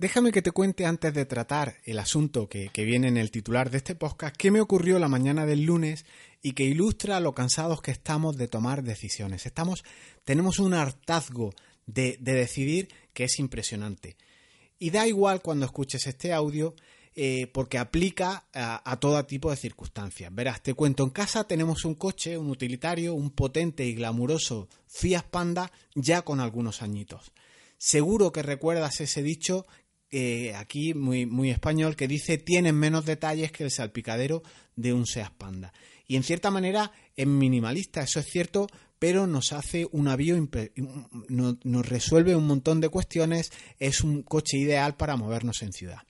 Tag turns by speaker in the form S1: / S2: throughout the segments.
S1: Déjame que te cuente antes de tratar el asunto que, viene en el titular de este podcast, qué me ocurrió la mañana del lunes y que ilustra lo cansados que estamos de tomar decisiones. Estamos, tenemos un hartazgo de, decidir que es impresionante. Y da igual cuando escuches este audio, eh, porque aplica a, todo tipo de circunstancias. Verás, te cuento, en casa tenemos un coche, un utilitario, un potente y glamuroso Fiat Panda ya con algunos añitos. Seguro que recuerdas ese dicho eh, aquí muy, muy español que dice tienen menos detalles que el salpicadero de un Seat Panda. Y en cierta manera es minimalista, eso es cierto, pero nos hace un avión, nos resuelve un montón de cuestiones, es un coche ideal para movernos en ciudad.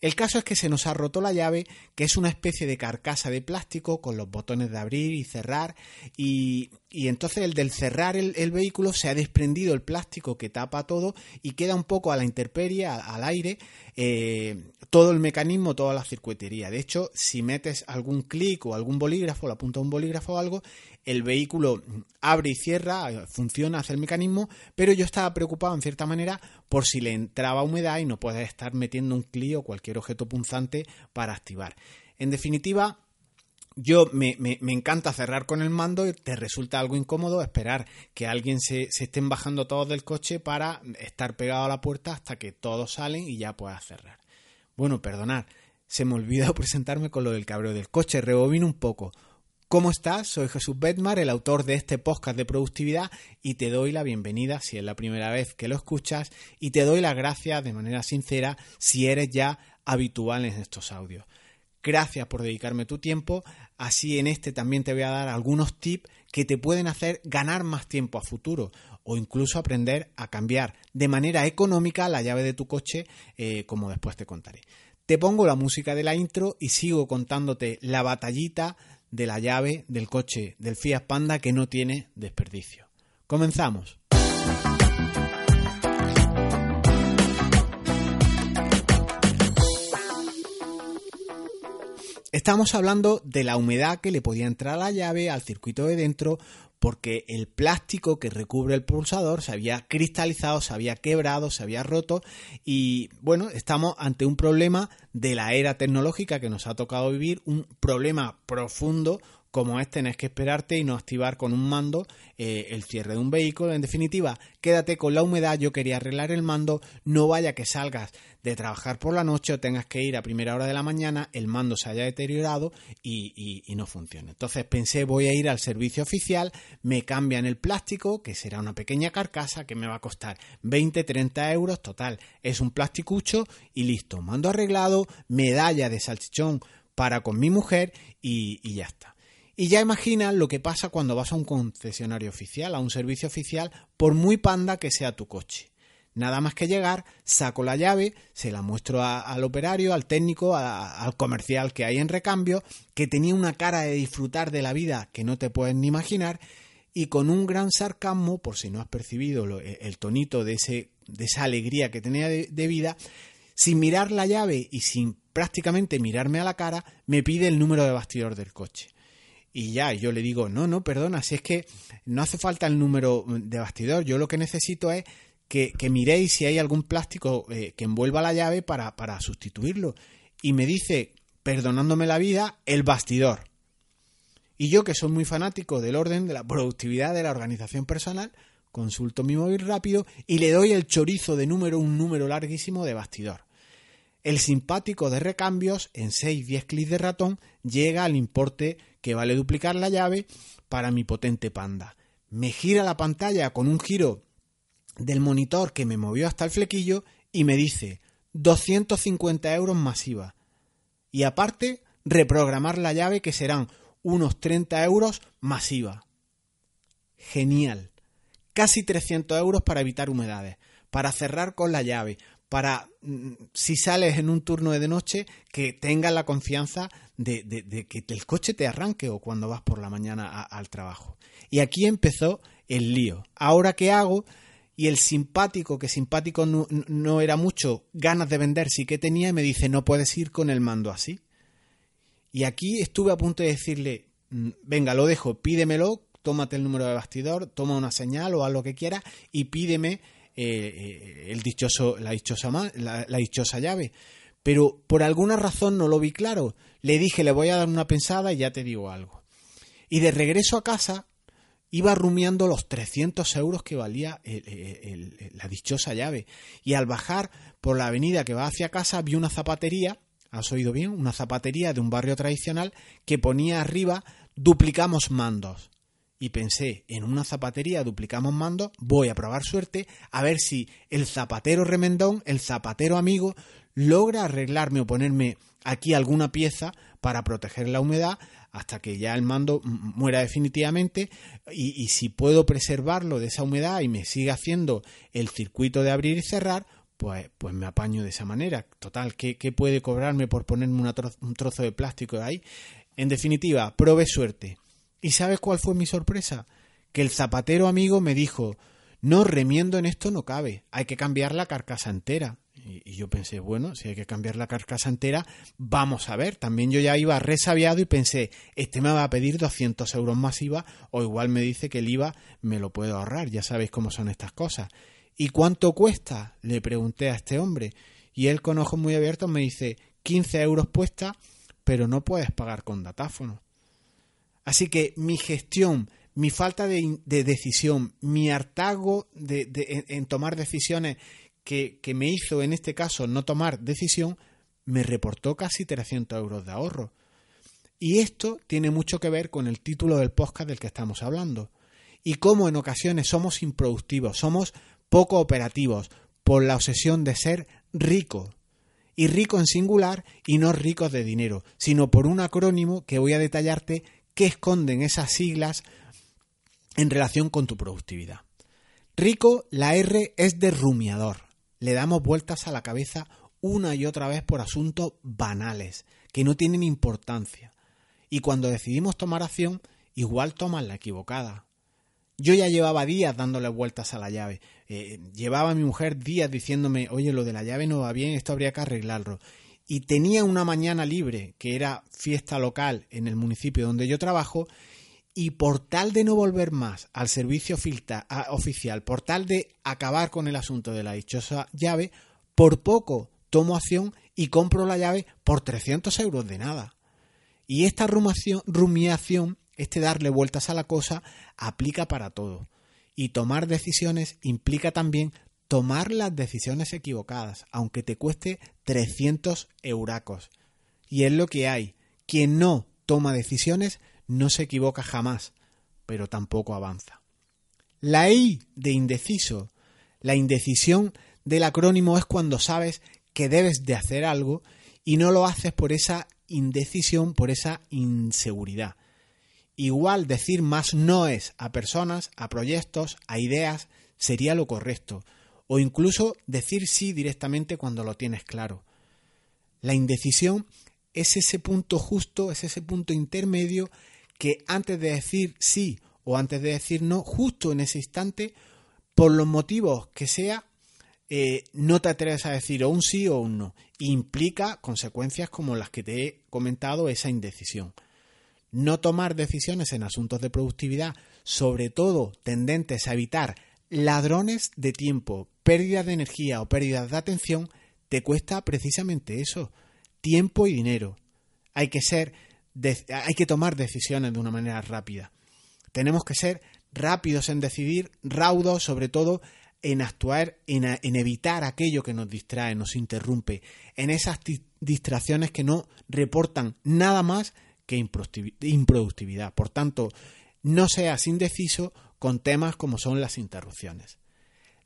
S1: El caso es que se nos ha roto la llave, que es una especie de carcasa de plástico con los botones de abrir y cerrar, y, entonces el del cerrar el, vehículo se ha desprendido el plástico que tapa todo y queda un poco a la intemperie, al aire, eh, todo el mecanismo, toda la circuitería. De hecho, si metes algún clic o algún bolígrafo, la punta de un bolígrafo o algo, el vehículo abre y cierra, funciona, hace el mecanismo, pero yo estaba preocupado en cierta manera por si le entraba humedad y no puedes estar metiendo un clic o cualquier objeto punzante para activar. En definitiva, yo me, encanta cerrar con el mando y te resulta algo incómodo esperar que alguien se, estén bajando todos del coche para estar pegado a la puerta hasta que todos salen y ya puedas cerrar. Bueno, perdonad, se me olvidó presentarme con lo del cabreo del coche, rebobino un poco. ¿Cómo estás? Soy Jesús Bedmar, el autor de este podcast de productividad, y te doy la bienvenida si es la primera vez que lo escuchas, y te doy las gracias de manera sincera si eres ya habitual en estos audios. Gracias por dedicarme tu tiempo, así en este también te voy a dar algunos tips que te pueden hacer ganar más tiempo a futuro o incluso aprender a cambiar de manera económica la llave de tu coche, eh, como después te contaré. Te pongo la música de la intro y sigo contándote la batallita de la llave del coche del Fiat Panda que no tiene desperdicio. Comenzamos. Estamos hablando de la humedad que le podía entrar a la llave al circuito de dentro porque el plástico que recubre el pulsador se había cristalizado, se había quebrado, se había roto y bueno, estamos ante un problema de la era tecnológica que nos ha tocado vivir, un problema profundo, como es tener que esperarte y no activar con un mando eh, el cierre de un vehículo. En definitiva, quédate con la humedad, yo quería arreglar el mando, no vaya que salgas de trabajar por la noche o tengas que ir a primera hora de la mañana, el mando se haya deteriorado y, y no funcione. Entonces pensé, voy a ir al servicio oficial, me cambian el plástico, que será una pequeña carcasa que me va a costar 20-30 euros, total, es un plasticucho y listo, mando arreglado, medalla de salchichón para con mi mujer y, y ya está. Y ya imaginas lo que pasa cuando vas a un concesionario oficial, a un servicio oficial, por muy panda que sea tu coche. Nada más que llegar, saco la llave, se la muestro al operario, al técnico, al comercial que hay en recambio, que tenía una cara de disfrutar de la vida que no te puedes ni imaginar, y con un gran sarcasmo, por si no has percibido el tonito de, ese, de esa alegría que tenía de vida, sin mirar la llave y sin prácticamente mirarme a la cara, me pide el número de bastidor del coche y ya, yo le digo, no, no, perdona, si es que no hace falta el número de bastidor, yo lo que necesito es que, miréis si hay algún plástico eh, que envuelva la llave para, para sustituirlo. Y me dice, perdonándome la vida, el bastidor. Y yo, que soy muy fanático del orden, de la productividad, de la organización personal, consulto mi móvil rápido y le doy el chorizo de número, un número larguísimo de bastidor. El simpático de recambios, en 6-10 clics de ratón, llega al importe que vale duplicar la llave para mi potente panda. Me gira la pantalla con un giro del monitor que me movió hasta el flequillo y me dice 250 euros masiva. Y aparte, reprogramar la llave que serán unos 30 euros masiva. Genial. Casi 300 euros para evitar humedades, para cerrar con la llave, para, mm, si sales en un turno de noche, que tengas la confianza de, que el coche te arranque o cuando vas por la mañana al trabajo. Y aquí empezó el lío. Ahora, ¿qué hago? Y el simpático, que simpático no, era mucho, ganas de vender sí que tenía, y me dice, no puedes ir con el mando así. Y aquí estuve a punto de decirle, mm, venga, lo dejo, pídemelo, tómate el número de bastidor, toma una señal o haz lo que quieras y pídeme el dichoso, la, dichosa, la, la dichosa llave. Pero por alguna razón no lo vi claro. Le dije, le voy a dar una pensada y ya te digo algo. Y de regreso a casa iba rumiando los 300 euros que valía la dichosa llave. Y al bajar por la avenida que va hacia casa vi una zapatería, has oído bien, una zapatería de un barrio tradicional que ponía arriba duplicamos mandos. Y pensé, en una zapatería duplicamos mandos, voy a probar suerte a ver si el zapatero remendón, el zapatero amigo, logra arreglarme o ponerme aquí alguna pieza para proteger la humedad hasta que ya el mando muera definitivamente y, si puedo preservarlo de esa humedad y me sigue haciendo el circuito de abrir y cerrar, pues, pues me apaño de esa manera. Total, ¿qué, puede cobrarme por ponerme un trozo de plástico ahí? En definitiva, probé suerte. ¿Y sabes cuál fue mi sorpresa? Que el zapatero amigo me dijo, no, remiendo en esto no cabe, hay que cambiar la carcasa entera. Y, yo pensé, bueno, si hay que cambiar la carcasa entera, vamos a ver. También yo ya iba resabiado y pensé, este me va a pedir 200 euros más IVA o igual me dice que el IVA me lo puedo ahorrar. Ya sabéis cómo son estas cosas. ¿Y cuánto cuesta? Le pregunté a este hombre. Y él con ojos muy abiertos me dice, 15 euros puesta, pero no puedes pagar con datáfono. Así que mi gestión, mi falta de, decisión, mi hartazgo de, en tomar decisiones que, me hizo en este caso no tomar decisión, me reportó casi 300 euros de ahorro. Y esto tiene mucho que ver con el título del podcast del que estamos hablando. Y cómo en ocasiones somos improductivos, somos poco operativos por la obsesión de ser rico. Y rico en singular y no ricos de dinero, sino por un acrónimo que voy a detallarte qué esconden esas siglas en relación con tu productividad. Rico, la R es de rumiador le damos vueltas a la cabeza una y otra vez por asuntos banales, que no tienen importancia. Y cuando decidimos tomar acción, igual toman la equivocada. Yo ya llevaba días dándole vueltas a la llave. Eh, llevaba a mi mujer días diciéndome, oye, lo de la llave no va bien, esto habría que arreglarlo. Y tenía una mañana libre, que era fiesta local en el municipio donde yo trabajo, y por tal de no volver más al servicio oficial, por tal de acabar con el asunto de la dichosa llave, por poco tomo acción y compro la llave por 300 euros de nada. Y esta rumiación, este darle vueltas a la cosa, aplica para todo. Y tomar decisiones implica también tomar las decisiones equivocadas, aunque te cueste 300 euracos. Y es lo que hay. Quien no toma decisiones no se equivoca jamás, pero tampoco avanza. La I de indeciso. La indecisión del acrónimo es cuando sabes que debes de hacer algo y no lo haces por esa indecisión, por esa inseguridad. Igual decir más no es a personas, a proyectos, a ideas, sería lo correcto. O incluso decir sí directamente cuando lo tienes claro. La indecisión es ese punto justo, es ese punto intermedio que antes de decir sí o antes de decir no, justo en ese instante, por los motivos que sea, eh, no te atreves a decir o un sí o un no. Implica consecuencias como las que te he comentado, esa indecisión. No tomar decisiones en asuntos de productividad, sobre todo tendentes a evitar ladrones de tiempo, pérdida de energía o pérdidas de atención, te cuesta precisamente eso, tiempo y dinero. Hay que ser hay que tomar decisiones de una manera rápida. Tenemos que ser rápidos en decidir, raudos sobre todo en actuar, en, en, evitar aquello que nos distrae, nos interrumpe, en esas distracciones que no reportan nada más que improductividad. Por tanto, no seas indeciso con temas como son las interrupciones.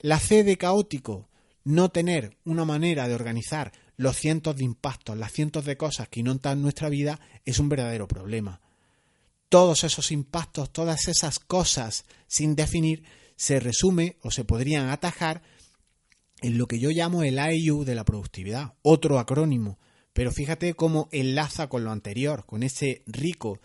S1: La C de caótico, no tener una manera de organizar los cientos de impactos, las cientos de cosas que inundan nuestra vida, es un verdadero problema. Todos esos impactos, todas esas cosas sin definir, se resume o se podrían atajar en lo que yo llamo el AIU de la productividad, otro acrónimo. Pero fíjate cómo enlaza con lo anterior, con ese rico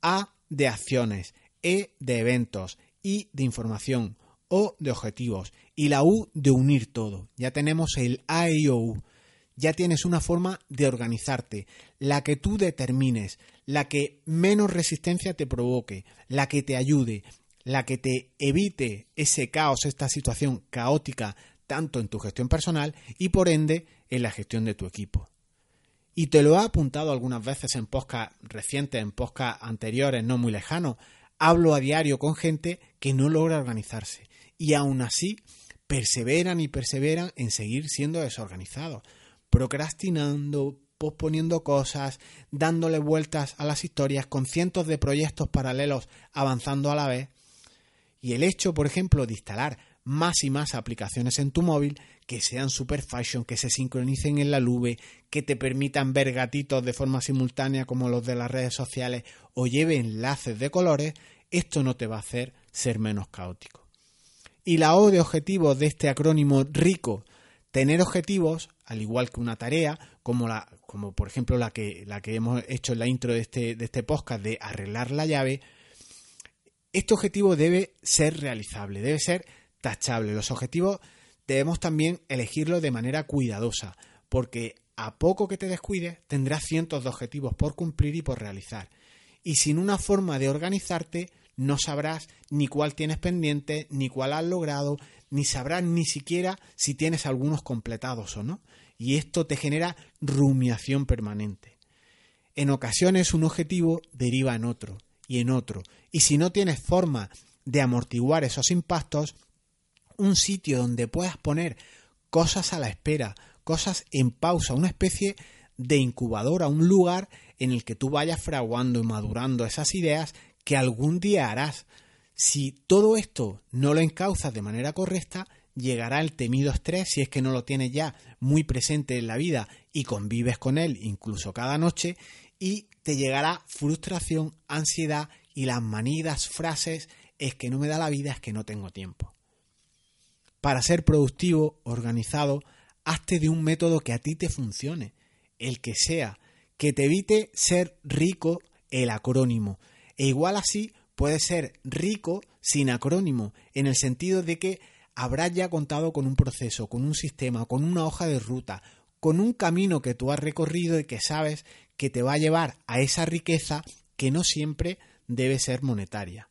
S1: A de acciones, E de eventos, I de información, O de objetivos y la U de unir todo. Ya tenemos el AIOU ya tienes una forma de organizarte, la que tú determines, la que menos resistencia te provoque, la que te ayude, la que te evite ese caos, esta situación caótica tanto en tu gestión personal y por ende en la gestión de tu equipo. Y te lo he apuntado algunas veces en podcast recientes, en podcast anteriores, no muy lejanos. Hablo a diario con gente que no logra organizarse y aún así perseveran y perseveran en seguir siendo desorganizados, procrastinando, posponiendo cosas, dándole vueltas a las historias con cientos de proyectos paralelos avanzando a la vez. Y el hecho, por ejemplo, de instalar más y más aplicaciones en tu móvil que sean super fashion, que se sincronicen en la nube, que te permitan ver gatitos de forma simultánea como los de las redes sociales o lleve enlaces de colores, esto no te va a hacer ser menos caótico. Y la O de objetivos de este acrónimo RICO, tener objetivos, al igual que una tarea, como, la, como por ejemplo la que, la que hemos hecho en la intro de este, de este podcast de arreglar la llave, este objetivo debe ser realizable, debe ser tachable. Los objetivos debemos también elegirlos de manera cuidadosa, porque a poco que te descuides tendrás cientos de objetivos por cumplir y por realizar. Y sin una forma de organizarte, no sabrás ni cuál tienes pendiente, ni cuál has logrado, ni sabrás ni siquiera si tienes algunos completados o no. Y esto te genera rumiación permanente. En ocasiones un objetivo deriva en otro y en otro. Y si no tienes forma de amortiguar esos impactos, un sitio donde puedas poner cosas a la espera, cosas en pausa, una especie de incubadora, un lugar en el que tú vayas fraguando y madurando esas ideas que algún día harás. Si todo esto no lo encauzas de manera correcta, llegará el temido estrés si es que no lo tienes ya muy presente en la vida y convives con él incluso cada noche y te llegará frustración, ansiedad y las manidas frases es que no me da la vida, es que no tengo tiempo. Para ser productivo, organizado, hazte de un método que a ti te funcione, el que sea, que te evite ser rico el acrónimo. E igual así puede ser rico sin acrónimo, en el sentido de que habrás ya contado con un proceso, con un sistema, con una hoja de ruta, con un camino que tú has recorrido y que sabes que te va a llevar a esa riqueza que no siempre debe ser monetaria.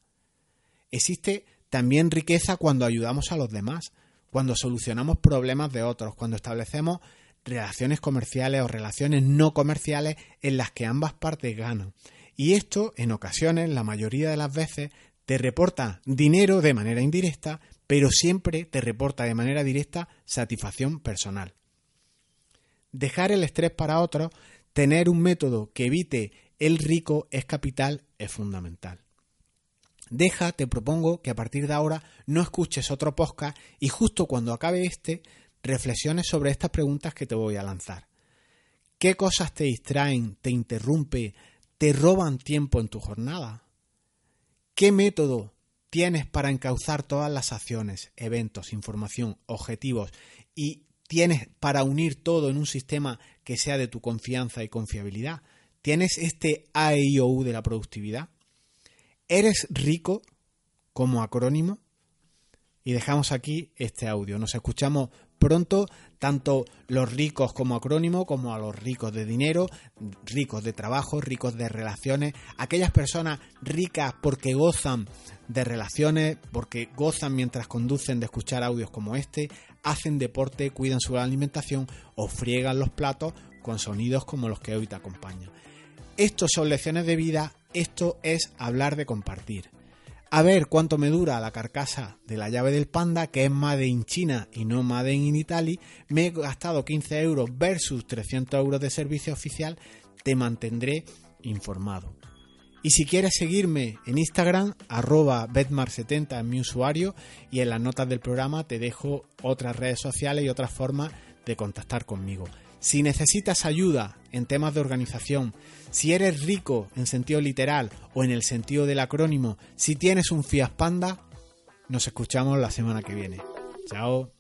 S1: Existe también riqueza cuando ayudamos a los demás, cuando solucionamos problemas de otros, cuando establecemos relaciones comerciales o relaciones no comerciales en las que ambas partes ganan. Y esto, en ocasiones, la mayoría de las veces, te reporta dinero de manera indirecta, pero siempre te reporta de manera directa satisfacción personal. Dejar el estrés para otros, tener un método que evite el rico es capital, es fundamental. Deja, te propongo que a partir de ahora no escuches otro podcast y justo cuando acabe este, reflexiones sobre estas preguntas que te voy a lanzar. ¿Qué cosas te distraen, te interrumpe, te roban tiempo en tu jornada? ¿Qué método tienes para encauzar todas las acciones, eventos, información, objetivos y tienes para unir todo en un sistema que sea de tu confianza y confiabilidad? ¿Tienes este AIOU de la productividad? ¿Eres rico como acrónimo? Y dejamos aquí este audio. Nos escuchamos pronto, tanto los ricos como acrónimo, como a los ricos de dinero, ricos de trabajo, ricos de relaciones, aquellas personas ricas porque gozan de relaciones, porque gozan mientras conducen de escuchar audios como este, hacen deporte, cuidan su alimentación o friegan los platos con sonidos como los que hoy te acompañan. Estos son lecciones de vida esto es hablar de compartir. A ver cuánto me dura la carcasa de la llave del panda, que es Made in China y no Made in Italy. Me he gastado 15 euros versus 300 euros de servicio oficial. Te mantendré informado. Y si quieres seguirme en Instagram, arroba betmar70 es mi usuario y en las notas del programa te dejo otras redes sociales y otras formas de contactar conmigo. Si necesitas ayuda en temas de organización, si eres rico en sentido literal o en el sentido del acrónimo, si tienes un Fiat Panda, nos escuchamos la semana que viene. Chao.